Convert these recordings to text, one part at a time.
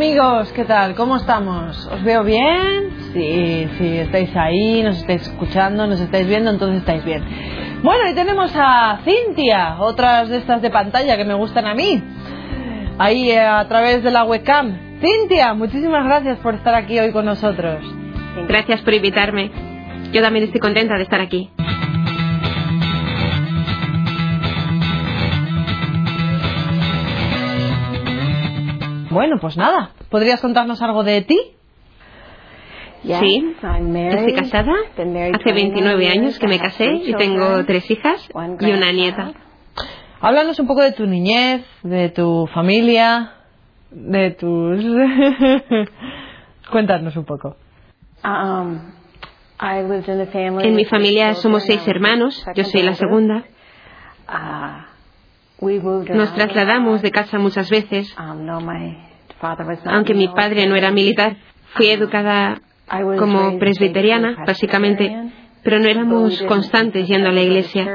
amigos, ¿qué tal? ¿Cómo estamos? ¿Os veo bien? Sí, sí, estáis ahí, nos estáis escuchando, nos estáis viendo, entonces estáis bien. Bueno, y tenemos a Cintia, otras de estas de pantalla que me gustan a mí, ahí eh, a través de la webcam. Cintia, muchísimas gracias por estar aquí hoy con nosotros. Gracias por invitarme. Yo también estoy contenta de estar aquí. Bueno, pues nada, ¿podrías contarnos algo de ti? Sí, estoy casada. Hace 29 años que me casé y tengo tres hijas y una nieta. Háblanos un poco de tu niñez, de tu familia, de tus... Cuéntanos un poco. En mi familia somos seis hermanos, yo soy la segunda. Nos trasladamos de casa muchas veces. Aunque mi padre no era militar, fui educada como presbiteriana, básicamente, pero no éramos constantes yendo a la iglesia.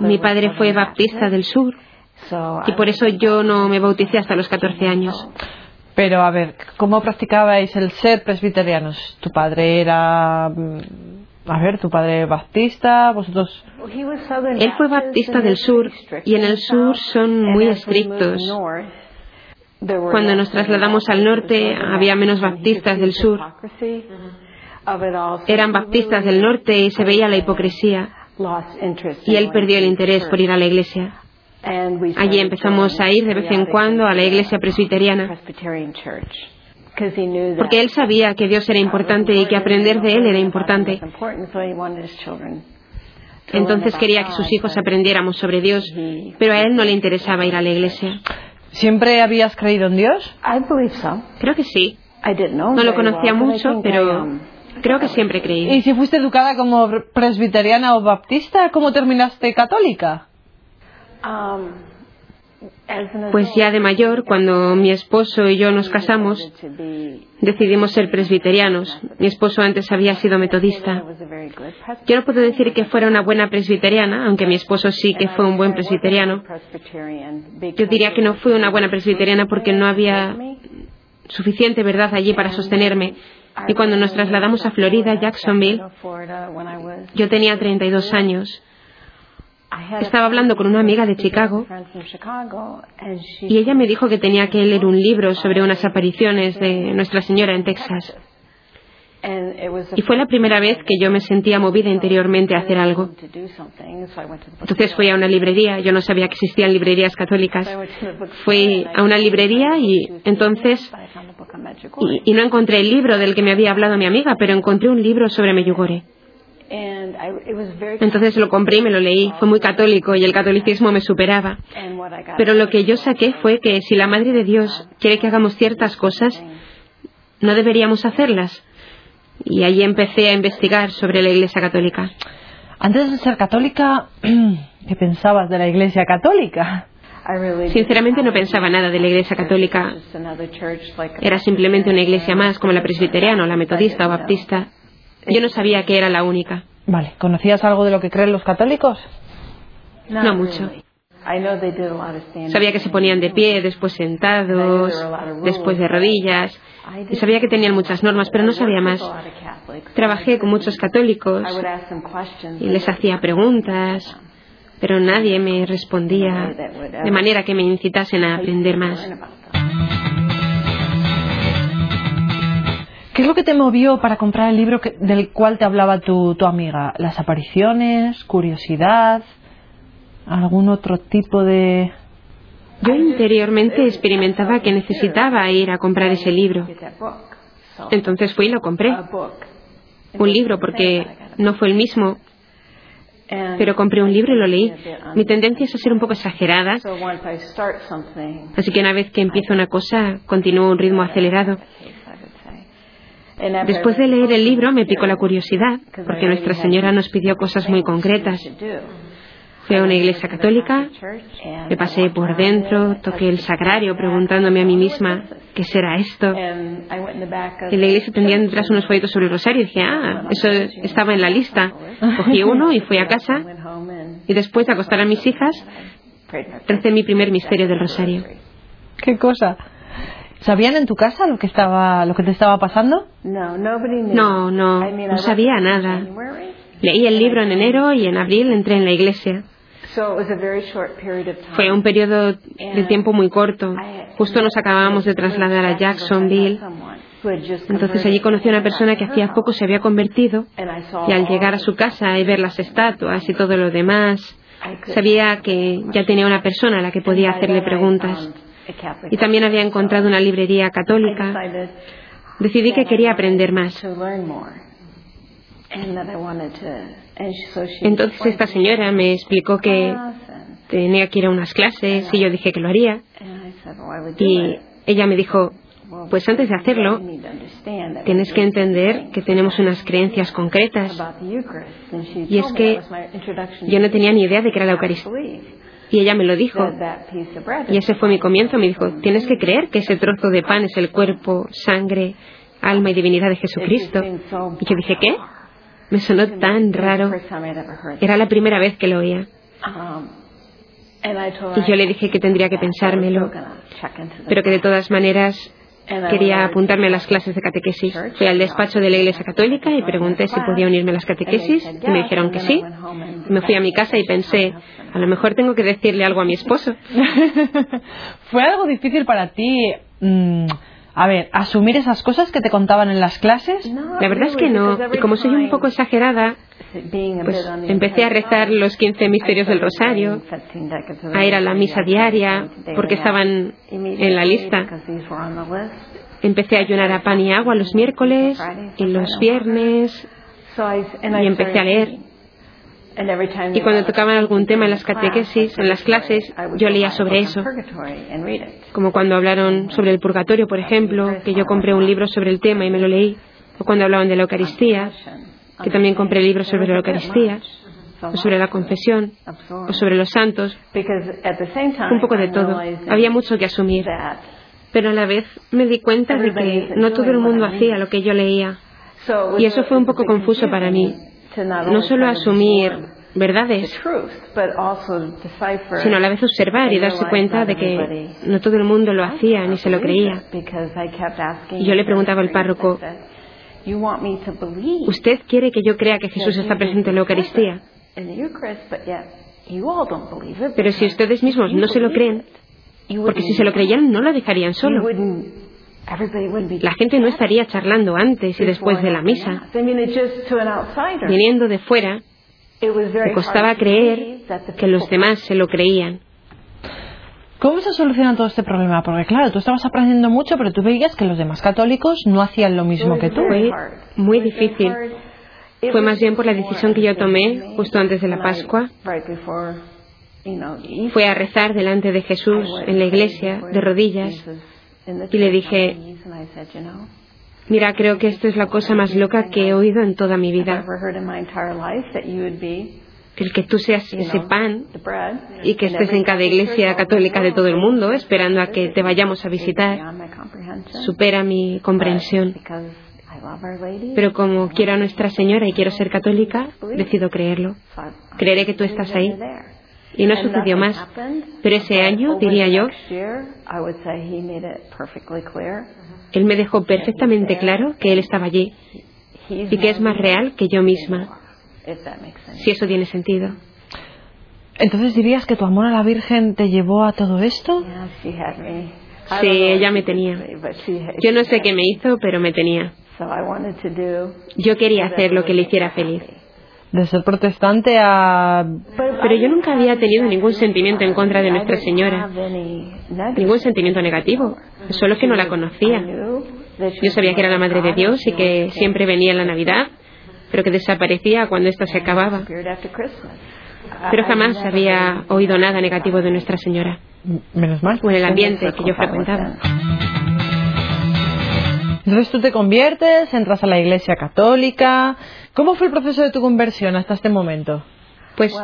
Mi padre fue baptista del sur y por eso yo no me bauticé hasta los 14 años. Pero a ver, ¿cómo practicabais el ser presbiterianos? ¿Tu padre era mm, a ver, tu padre baptista, vosotros. Él fue baptista del sur y en el sur son muy estrictos. Cuando nos trasladamos al norte había menos baptistas del sur. Eran baptistas del norte y se veía la hipocresía. Y él perdió el interés por ir a la iglesia. Allí empezamos a ir de vez en cuando a la iglesia presbiteriana. Porque él sabía que Dios era importante y que aprender de él era importante. Entonces quería que sus hijos aprendiéramos sobre Dios, pero a él no le interesaba ir a la iglesia. ¿Siempre habías creído en Dios? Creo que sí. No lo conocía mucho, pero creo que siempre creí. ¿Y si fuiste educada como presbiteriana o baptista, cómo terminaste católica? Pues ya de mayor, cuando mi esposo y yo nos casamos, decidimos ser presbiterianos. Mi esposo antes había sido metodista. Yo no puedo decir que fuera una buena presbiteriana, aunque mi esposo sí que fue un buen presbiteriano. Yo diría que no fui una buena presbiteriana porque no había suficiente verdad allí para sostenerme. Y cuando nos trasladamos a Florida, Jacksonville, yo tenía 32 años. Estaba hablando con una amiga de Chicago y ella me dijo que tenía que leer un libro sobre unas apariciones de Nuestra Señora en Texas. Y fue la primera vez que yo me sentía movida interiormente a hacer algo. Entonces fui a una librería, yo no sabía que existían librerías católicas. Fui a una librería y entonces, y, no encontré el libro del que me había hablado mi amiga, pero encontré un libro sobre Meyugore. Entonces lo compré y me lo leí. Fue muy católico y el catolicismo me superaba. Pero lo que yo saqué fue que si la Madre de Dios quiere que hagamos ciertas cosas, no deberíamos hacerlas. Y allí empecé a investigar sobre la Iglesia Católica. Antes de ser católica, ¿qué pensabas de la Iglesia Católica? Sinceramente no pensaba nada de la Iglesia Católica. Era simplemente una iglesia más como la presbiteriana o la metodista o baptista. Yo no sabía que era la única. Vale, ¿conocías algo de lo que creen los católicos? No mucho. Sabía que se ponían de pie, después sentados, después de rodillas. Y sabía que tenían muchas normas, pero no sabía más. Trabajé con muchos católicos y les hacía preguntas, pero nadie me respondía de manera que me incitasen a aprender más. ¿Qué es lo que te movió para comprar el libro del cual te hablaba tu, tu amiga? ¿Las apariciones? ¿Curiosidad? ¿Algún otro tipo de...? Yo interiormente experimentaba que necesitaba ir a comprar ese libro. Entonces fui y lo compré. Un libro porque no fue el mismo, pero compré un libro y lo leí. Mi tendencia es a ser un poco exagerada, así que una vez que empiezo una cosa, continúo un ritmo acelerado. Después de leer el libro me picó la curiosidad, porque Nuestra Señora nos pidió cosas muy concretas. Fui a una iglesia católica, me pasé por dentro, toqué el sagrario preguntándome a mí misma, ¿qué será esto? En la iglesia tenían detrás unos folletos sobre el rosario y dije, ah, eso estaba en la lista. Cogí uno y fui a casa y después de acostar a mis hijas, recé mi primer misterio del rosario. ¿Qué cosa? ¿Sabían en tu casa lo que estaba, lo que te estaba pasando? No, no, no sabía nada. Leí el libro en enero y en abril entré en la iglesia. Fue un periodo de tiempo muy corto. Justo nos acabábamos de trasladar a Jacksonville. Entonces allí conocí a una persona que hacía poco se había convertido y al llegar a su casa y ver las estatuas y todo lo demás, sabía que ya tenía una persona a la que podía hacerle preguntas. Y también había encontrado una librería católica. Decidí que quería aprender más. Entonces esta señora me explicó que tenía que ir a unas clases y yo dije que lo haría. Y ella me dijo, pues antes de hacerlo, tienes que entender que tenemos unas creencias concretas. Y es que yo no tenía ni idea de qué era la Eucaristía. Y ella me lo dijo. Y ese fue mi comienzo. Me dijo, tienes que creer que ese trozo de pan es el cuerpo, sangre, alma y divinidad de Jesucristo. Y yo dije, ¿qué? Me sonó tan raro. Era la primera vez que lo oía. Um, y yo le dije que tendría que pensármelo, pero que de todas maneras quería apuntarme a las clases de catequesis. Fui al despacho de la Iglesia Católica y pregunté si podía unirme a las catequesis y me dijeron que sí. Me fui a mi casa y pensé, a lo mejor tengo que decirle algo a mi esposo. ¿Fue algo difícil para ti? Mm, a ver, asumir esas cosas que te contaban en las clases? La verdad es que no. Y como soy un poco exagerada, pues empecé a rezar los 15 misterios del Rosario, a ir a la misa diaria, porque estaban en la lista. Empecé a ayunar a pan y agua los miércoles y los viernes, y empecé a leer. Y cuando tocaban algún tema en las catequesis, en las clases, yo leía sobre eso. Como cuando hablaron sobre el purgatorio, por ejemplo, que yo compré un libro sobre el tema y me lo leí. O cuando hablaban de la Eucaristía, que también compré libros sobre la Eucaristía, o sobre la confesión, o sobre los santos. Un poco de todo. Había mucho que asumir. Pero a la vez me di cuenta de que no todo el mundo hacía lo que yo leía. Y eso fue un poco confuso para mí no solo asumir verdades, sino a la vez observar y darse cuenta de que no todo el mundo lo hacía ni se lo creía. Y yo le preguntaba al párroco, ¿usted quiere que yo crea que Jesús está presente en la Eucaristía? Pero si ustedes mismos no se lo creen, porque si se lo creyeran no lo dejarían solo. La gente no estaría charlando antes y después de la misa. Viniendo de fuera, me costaba creer que los demás se lo creían. ¿Cómo se soluciona todo este problema? Porque claro, tú estabas aprendiendo mucho, pero tú veías que los demás católicos no hacían lo mismo que tú. Fue muy difícil. Fue más bien por la decisión que yo tomé justo antes de la Pascua. Fue a rezar delante de Jesús en la iglesia, de rodillas, y le dije, mira, creo que esto es la cosa más loca que he oído en toda mi vida. El que tú seas ese pan y que estés en cada iglesia católica de todo el mundo esperando a que te vayamos a visitar supera mi comprensión. Pero como quiero a Nuestra Señora y quiero ser católica, decido creerlo. Creeré que tú estás ahí. Y no sucedió más. Pero ese año, diría yo, él me dejó perfectamente claro que él estaba allí y que es más real que yo misma, si eso tiene sentido. Entonces dirías que tu amor a la Virgen te llevó a todo esto? Sí, ella me tenía. Yo no sé qué me hizo, pero me tenía. Yo quería hacer lo que le hiciera feliz de ser protestante a... Pero yo nunca había tenido ningún sentimiento en contra de Nuestra Señora, ningún sentimiento negativo, solo que no la conocía. Yo sabía que era la Madre de Dios y que siempre venía en la Navidad, pero que desaparecía cuando ésta se acababa. Pero jamás había oído nada negativo de Nuestra Señora. Menos mal. O en el ambiente que yo frecuentaba. Entonces tú te conviertes, entras a la Iglesia Católica, ¿Cómo fue el proceso de tu conversión hasta este momento? Pues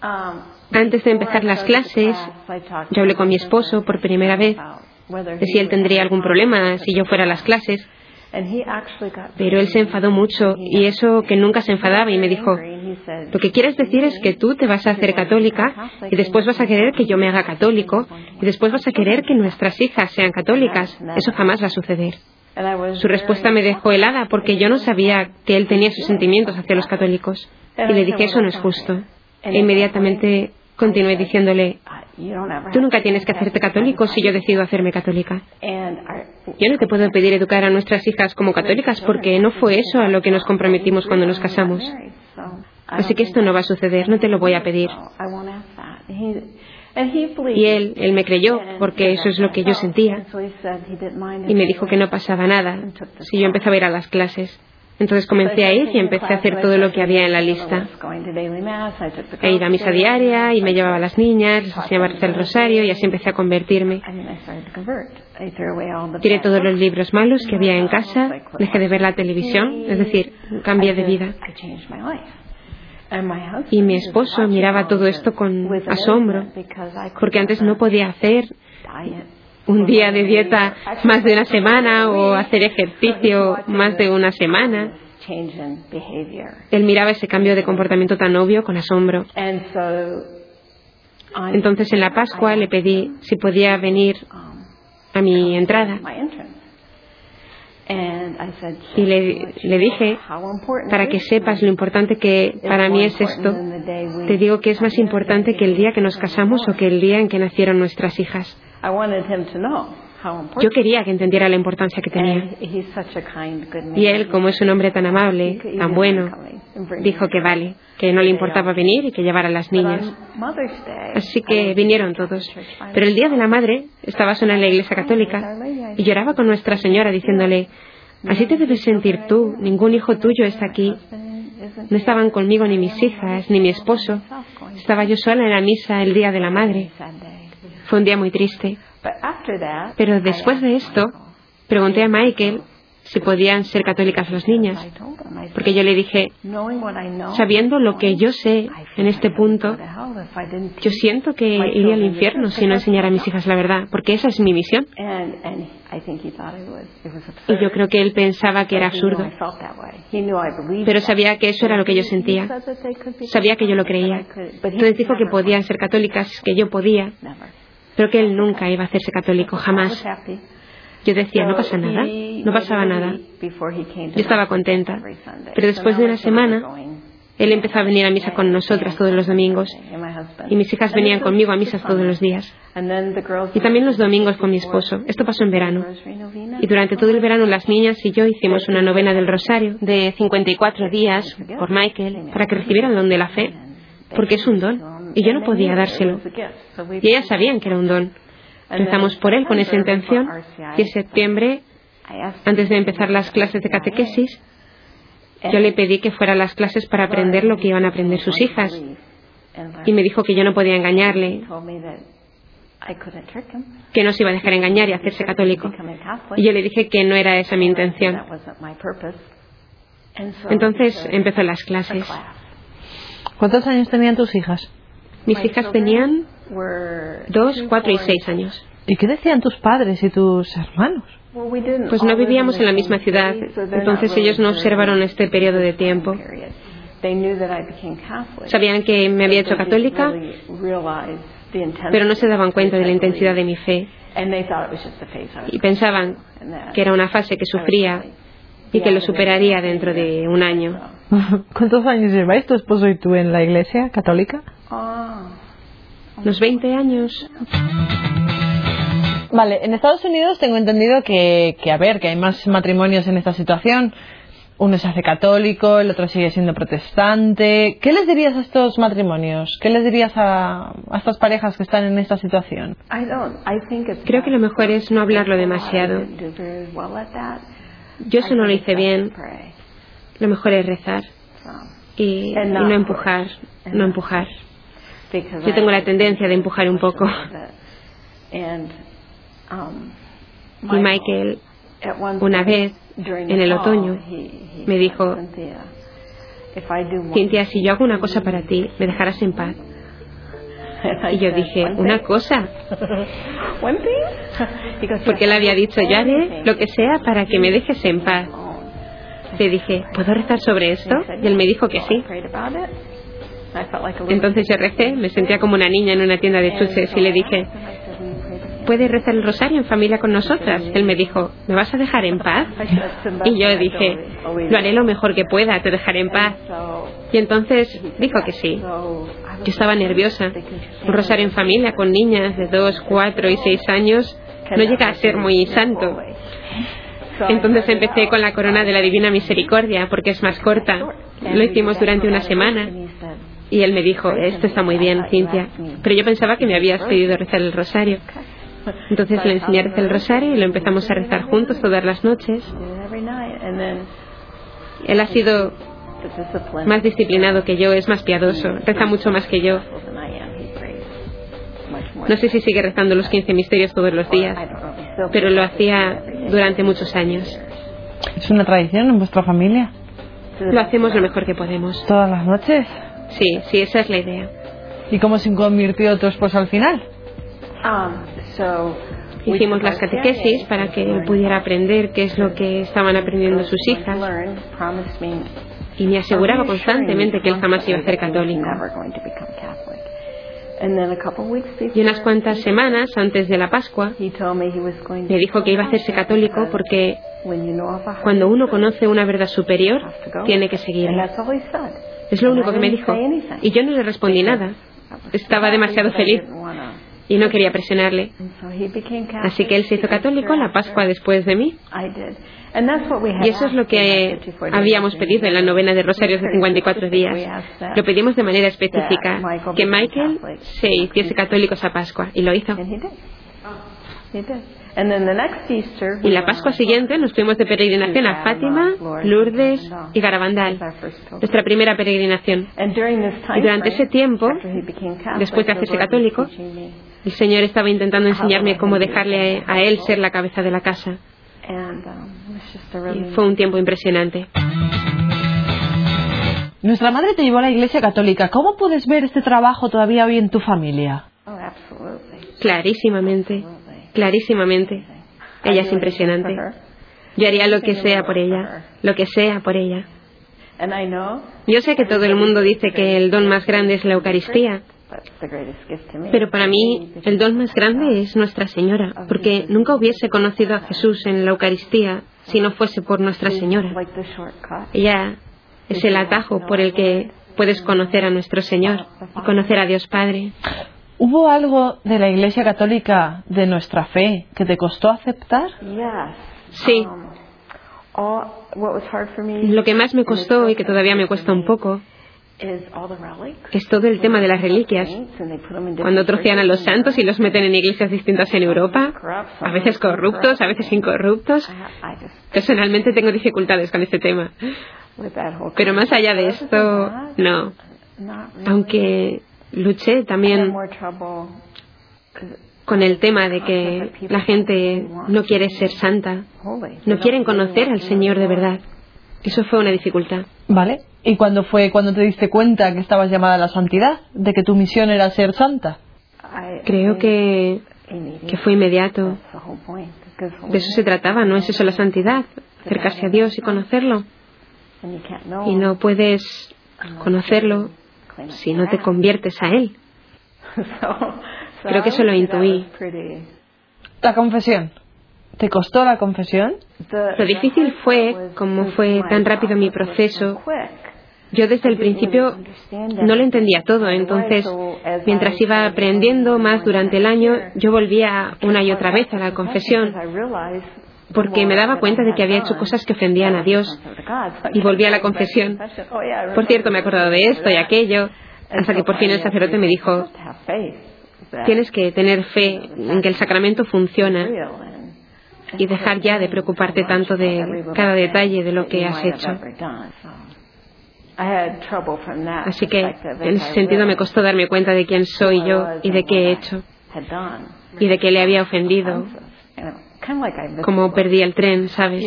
antes de empezar las clases, yo hablé con mi esposo por primera vez de si él tendría algún problema si yo fuera a las clases. Pero él se enfadó mucho y eso que nunca se enfadaba y me dijo, lo que quieres decir es que tú te vas a hacer católica y después vas a querer que yo me haga católico y después vas a querer que nuestras hijas sean católicas. Eso jamás va a suceder. Su respuesta me dejó helada porque yo no sabía que él tenía sus sentimientos hacia los católicos. Y le dije, eso no es justo. E inmediatamente continué diciéndole, tú nunca tienes que hacerte católico si yo decido hacerme católica. Yo no te puedo pedir educar a nuestras hijas como católicas porque no fue eso a lo que nos comprometimos cuando nos casamos. Así que esto no va a suceder, no te lo voy a pedir. Y él, él me creyó, porque eso es lo que yo sentía. Y me dijo que no pasaba nada. si yo empezaba a ir a las clases. Entonces comencé a ir y empecé a hacer todo lo que había en la lista. E ir a misa diaria y me llevaba a las niñas, les enseñaba el rosario y así empecé a convertirme. Tiré todos los libros malos que había en casa, dejé de ver la televisión, es decir, cambié de vida. Y mi esposo miraba todo esto con asombro, porque antes no podía hacer un día de dieta más de una semana o hacer ejercicio más de una semana. Él miraba ese cambio de comportamiento tan obvio con asombro. Entonces en la Pascua le pedí si podía venir a mi entrada. Y le, le, dije, para que sepas lo importante que para mí es esto, te digo que es más importante que el día que nos casamos o que el día en que nacieron nuestras hijas. Yo quería que entendiera la importancia que tenía. Y él, como es un hombre tan amable, tan bueno, dijo que vale, que no le importaba venir y que llevara a las niñas. Así que vinieron todos. Pero el día de la madre estaba sola en la iglesia católica y lloraba con Nuestra Señora diciéndole, así te debes sentir tú, ningún hijo tuyo está aquí. No estaban conmigo ni mis hijas, ni mi esposo. Estaba yo sola en la misa el día de la madre. Fue un día muy triste. Pero después de esto, pregunté a Michael si podían ser católicas las niñas. Porque yo le dije, sabiendo lo que yo sé en este punto, yo siento que iría al infierno si no enseñara a mis hijas la verdad, porque esa es mi misión. Y yo creo que él pensaba que era absurdo. Pero sabía que eso era lo que yo sentía. Sabía que yo lo creía. Entonces dijo que podían ser católicas, que yo podía, pero que él nunca iba a hacerse católico, jamás. Yo decía, no pasa nada, no pasaba nada. Yo estaba contenta. Pero después de una semana, él empezó a venir a misa con nosotras todos los domingos. Y mis hijas venían conmigo a misas todos los días. Y también los domingos con mi esposo. Esto pasó en verano. Y durante todo el verano las niñas y yo hicimos una novena del rosario de 54 días por Michael para que recibiera el don de la fe. Porque es un don. Y yo no podía dárselo. Y ellas sabían que era un don. Rezamos por él con esa intención y en septiembre, antes de empezar las clases de catequesis, yo le pedí que fuera a las clases para aprender lo que iban a aprender sus hijas. Y me dijo que yo no podía engañarle, que no se iba a dejar engañar y hacerse católico. Y yo le dije que no era esa mi intención. Entonces empezó las clases. ¿Cuántos años tenían tus hijas? Mis hijas tenían dos, cuatro y seis años. ¿Y qué decían tus padres y tus hermanos? Pues no vivíamos en la misma ciudad, entonces ellos no observaron este periodo de tiempo. Sabían que me había hecho católica, pero no se daban cuenta de la intensidad de mi fe. Y pensaban que era una fase que sufría y que lo superaría dentro de un año. ¿Cuántos años lleváis tu esposo y tú en la iglesia católica? Los 20 años. Vale, en Estados Unidos tengo entendido que, que, a ver, que hay más matrimonios en esta situación. Uno se hace católico, el otro sigue siendo protestante. ¿Qué les dirías a estos matrimonios? ¿Qué les dirías a, a estas parejas que están en esta situación? Creo que lo mejor es no hablarlo demasiado. Yo eso no lo hice bien. Lo mejor es rezar y, y no empujar, no empujar. Yo tengo la tendencia de empujar un poco. Um, y Michael, una vez, en el otoño, me dijo, Cintia, si yo hago una cosa para ti, ¿me dejarás en paz? Y yo dije, ¿una cosa? Porque él había dicho, yo haré lo que sea para que me dejes en paz. Le dije, ¿puedo rezar sobre esto? Y él me dijo que sí. Entonces yo recé, me sentía como una niña en una tienda de chuches y le dije, ¿puedes rezar el rosario en familia con nosotras? Él me dijo, ¿me vas a dejar en paz? Y yo dije, lo haré lo mejor que pueda, te dejaré en paz. Y entonces dijo que sí. Yo estaba nerviosa. Un rosario en familia con niñas de 2, 4 y 6 años no llega a ser muy santo. Entonces empecé con la corona de la Divina Misericordia porque es más corta. Lo hicimos durante una semana. Y él me dijo, esto está muy bien, Cintia. Pero yo pensaba que me habías pedido rezar el rosario. Entonces le enseñé a rezar el rosario y lo empezamos a rezar juntos todas las noches. Él ha sido más disciplinado que yo, es más piadoso, reza mucho más que yo. No sé si sigue rezando los 15 misterios todos los días, pero lo hacía durante muchos años. ¿Es una tradición en vuestra familia? Lo hacemos lo mejor que podemos. ¿Todas las noches? Sí, sí, esa es la idea. ¿Y cómo se convirtió tu esposo al final? Hicimos las catequesis para que él pudiera aprender qué es lo que estaban aprendiendo sus hijas y me aseguraba constantemente que él jamás iba a ser católico. Y unas cuantas semanas antes de la Pascua me dijo que iba a hacerse católico porque cuando uno conoce una verdad superior tiene que seguirla. Es lo único que me dijo. Y yo no le respondí nada. Estaba demasiado feliz y no quería presionarle. Así que él se hizo católico la Pascua después de mí. Y eso es lo que habíamos pedido en la novena de Rosarios de 54 días. Lo pedimos de manera específica, que Michael se hiciese católico esa Pascua, y lo hizo. Y la Pascua siguiente nos fuimos de peregrinación a Fátima, Lourdes y Garabandal, nuestra primera peregrinación. Y durante ese tiempo, después de hacerse católico, el Señor estaba intentando enseñarme cómo dejarle a Él ser la cabeza de la casa. Y fue un tiempo impresionante. Nuestra madre te llevó a la Iglesia Católica. ¿Cómo puedes ver este trabajo todavía hoy en tu familia? Clarísimamente, clarísimamente. Ella es impresionante. Yo haría lo que sea por ella, lo que sea por ella. Yo sé que todo el mundo dice que el don más grande es la Eucaristía, pero para mí el don más grande es Nuestra Señora, porque nunca hubiese conocido a Jesús en la Eucaristía si no fuese por Nuestra Señora. Ella es el atajo por el que puedes conocer a nuestro Señor y conocer a Dios Padre. ¿Hubo algo de la Iglesia Católica, de nuestra fe, que te costó aceptar? Sí. Lo que más me costó y que todavía me cuesta un poco es todo el tema de las reliquias. Cuando trocean a los santos y los meten en iglesias distintas en Europa, a veces corruptos, a veces incorruptos. Personalmente tengo dificultades con este tema. Pero más allá de esto, no. Aunque luché también con el tema de que la gente no quiere ser santa, no quieren conocer al Señor de verdad. Eso fue una dificultad. Vale. ¿Y cuándo fue cuando te diste cuenta que estabas llamada a la santidad? ¿De que tu misión era ser santa? Creo que, que fue inmediato. De eso se trataba, ¿no es eso la santidad? Acercarse a Dios y conocerlo. Y no puedes conocerlo si no te conviertes a Él. Creo que eso lo intuí. La confesión. ¿Te costó la confesión? Lo difícil fue, como fue tan rápido mi proceso, yo desde el principio no lo entendía todo, entonces mientras iba aprendiendo más durante el año, yo volvía una y otra vez a la confesión, porque me daba cuenta de que había hecho cosas que ofendían a Dios, y volvía a la confesión. Por cierto, me he acordado de esto y aquello, hasta que por fin el sacerdote me dijo, tienes que tener fe en que el sacramento funciona y dejar ya de preocuparte tanto de cada detalle de lo que has hecho. Así que en ese sentido me costó darme cuenta de quién soy yo y de qué he hecho y de que le había ofendido. Como perdí el tren, ¿sabes?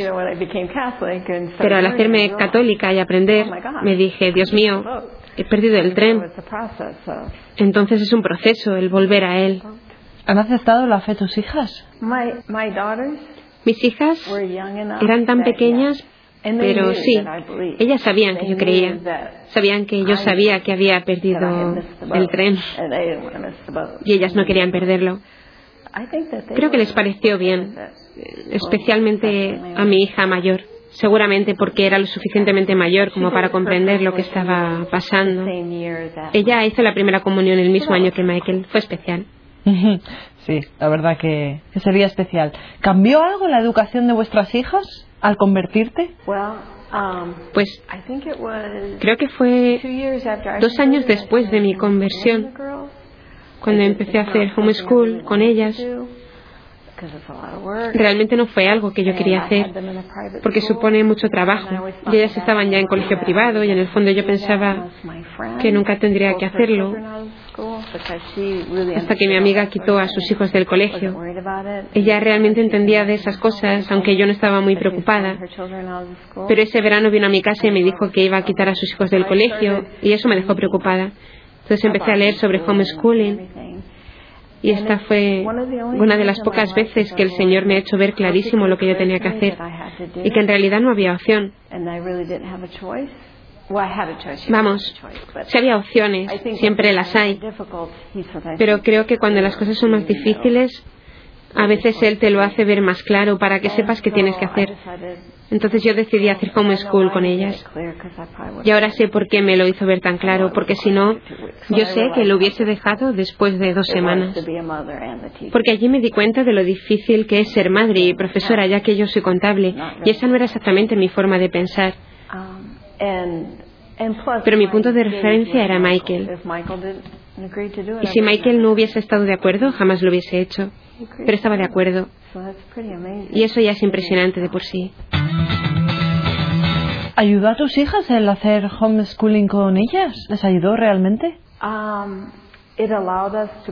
Pero al hacerme católica y aprender, me dije, Dios mío, he perdido el tren. Entonces es un proceso el volver a él. ¿Han aceptado la fe tus hijas? Mis hijas eran tan pequeñas Pero sí, ellas sabían que yo creía. Sabían que yo sabía que había perdido el tren. Y ellas no querían perderlo. Creo que les pareció bien, especialmente a mi hija mayor. Seguramente porque era lo suficientemente mayor como para comprender lo que estaba pasando. Ella hizo la primera comunión el mismo año que Michael. Fue especial. Sí, la verdad que, sería especial. ¿Cambió algo la educación de vuestras hijas al convertirte? Pues creo que fue dos años después de mi conversión, cuando empecé a hacer homeschool con ellas. Realmente no fue algo que yo quería hacer, porque supone mucho trabajo. Y ellas estaban ya en colegio privado y en el fondo yo pensaba que nunca tendría que hacerlo, hasta que mi amiga quitó a sus hijos del colegio. Ella realmente entendía de esas cosas, aunque yo no estaba muy preocupada. Pero ese verano vino a mi casa y me dijo que iba a quitar a sus hijos del colegio, y eso me dejó preocupada. Entonces empecé a leer sobre homeschooling y esta fue una de las pocas veces que el Señor me ha hecho ver clarísimo lo que yo tenía que hacer y que en realidad no había opción. Vamos, si había opciones, siempre las hay, pero creo que cuando las cosas son más difíciles, a veces Él te lo hace ver más claro para que sepas qué tienes que hacer. Entonces yo decidí hacer homeschool con ellas. Y ahora sé por qué me lo hizo ver tan claro, porque si no, yo sé que lo hubiese dejado después de dos semanas. Porque allí me di cuenta de lo difícil que es ser madre y profesora, ya que yo soy contable, y esa no era exactamente mi forma de pensar. Pero mi punto de referencia era Michael. Y si Michael no hubiese estado de acuerdo, jamás lo hubiese hecho. Pero estaba de acuerdo. Y eso ya es impresionante de por sí. ¿Ayudó a tus hijas el hacer homeschooling con ellas? ¿Les ayudó realmente?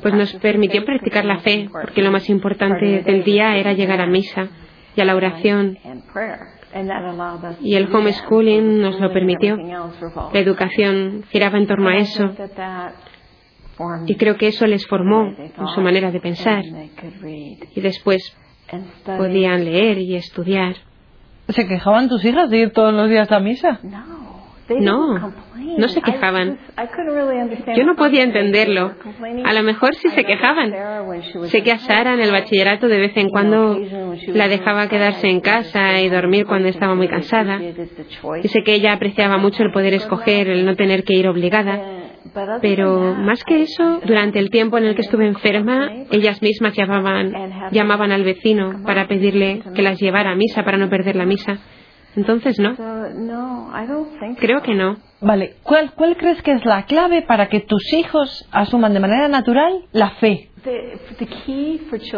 Pues nos permitió practicar la fe, porque lo más importante del día era llegar a misa y a la oración. Y el homeschooling nos lo permitió. La educación giraba en torno a eso. Y creo que eso les formó en su manera de pensar. Y después podían leer y estudiar. ¿Se quejaban tus hijas de ir todos los días a misa? No, no se quejaban. Yo no podía entenderlo. A lo mejor sí se quejaban. Sé que a Sara en el bachillerato de vez en cuando la dejaba quedarse en casa y dormir cuando estaba muy cansada. Y sé que ella apreciaba mucho el poder escoger, el no tener que ir obligada. Pero más que eso, durante el tiempo en el que estuve enferma, ellas mismas llamaban, llamaban al vecino para pedirle que las llevara a misa para no perder la misa. Entonces no. Creo que no. Vale, ¿Cuál, ¿cuál crees que es la clave para que tus hijos asuman de manera natural la fe?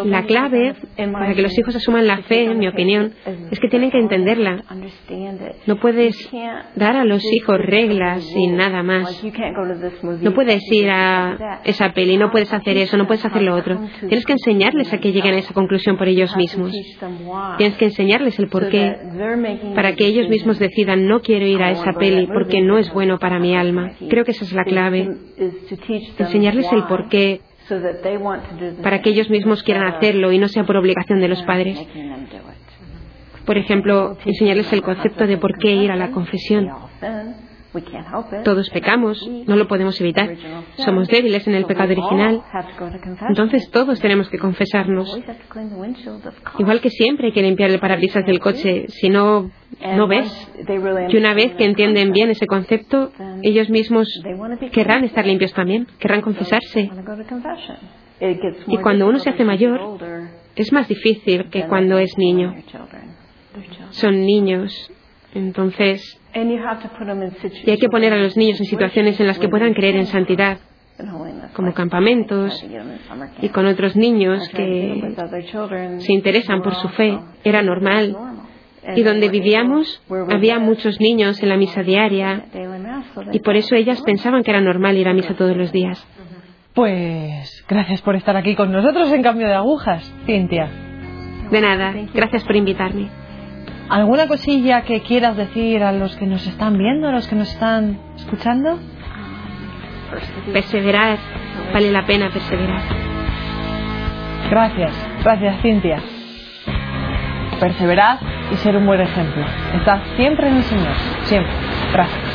La clave para que los hijos asuman la fe, en mi opinión, es que tienen que entenderla. No puedes dar a los hijos reglas y nada más. No puedes ir a esa peli, no puedes hacer eso, no puedes hacer lo otro. Tienes que enseñarles a que lleguen a esa conclusión por ellos mismos. Tienes que enseñarles el porqué para que ellos mismos decidan no quiero ir a esa peli porque no bueno para mi alma. Creo que esa es la clave. Enseñarles el porqué para que ellos mismos quieran hacerlo y no sea por obligación de los padres. Por ejemplo, enseñarles el concepto de por qué ir a la confesión. Todos pecamos, no lo podemos evitar. Somos débiles en el pecado original. Entonces todos tenemos que confesarnos. Igual que siempre hay que limpiar el parabrisas del coche, si no, no ves. Y una vez que entienden bien ese concepto, ellos mismos querrán estar limpios también, querrán confesarse. Y cuando uno se hace mayor, es más difícil que cuando es niño. Son niños. Entonces, y hay que poner a los niños en situaciones en las que puedan creer en santidad, como campamentos y con otros niños que se interesan por su fe. Era normal. Y donde vivíamos había muchos niños en la misa diaria y por eso ellas pensaban que era normal ir a misa todos los días. Pues gracias por estar aquí con nosotros en cambio de agujas, Cintia. De nada, gracias por invitarme. ¿Alguna cosilla que quieras decir a los que nos están viendo, a los que nos están escuchando? Perseverar, vale la pena perseverar. Gracias, gracias Cintia. perseverad y ser un buen ejemplo. Estad siempre en el Señor, siempre. Gracias.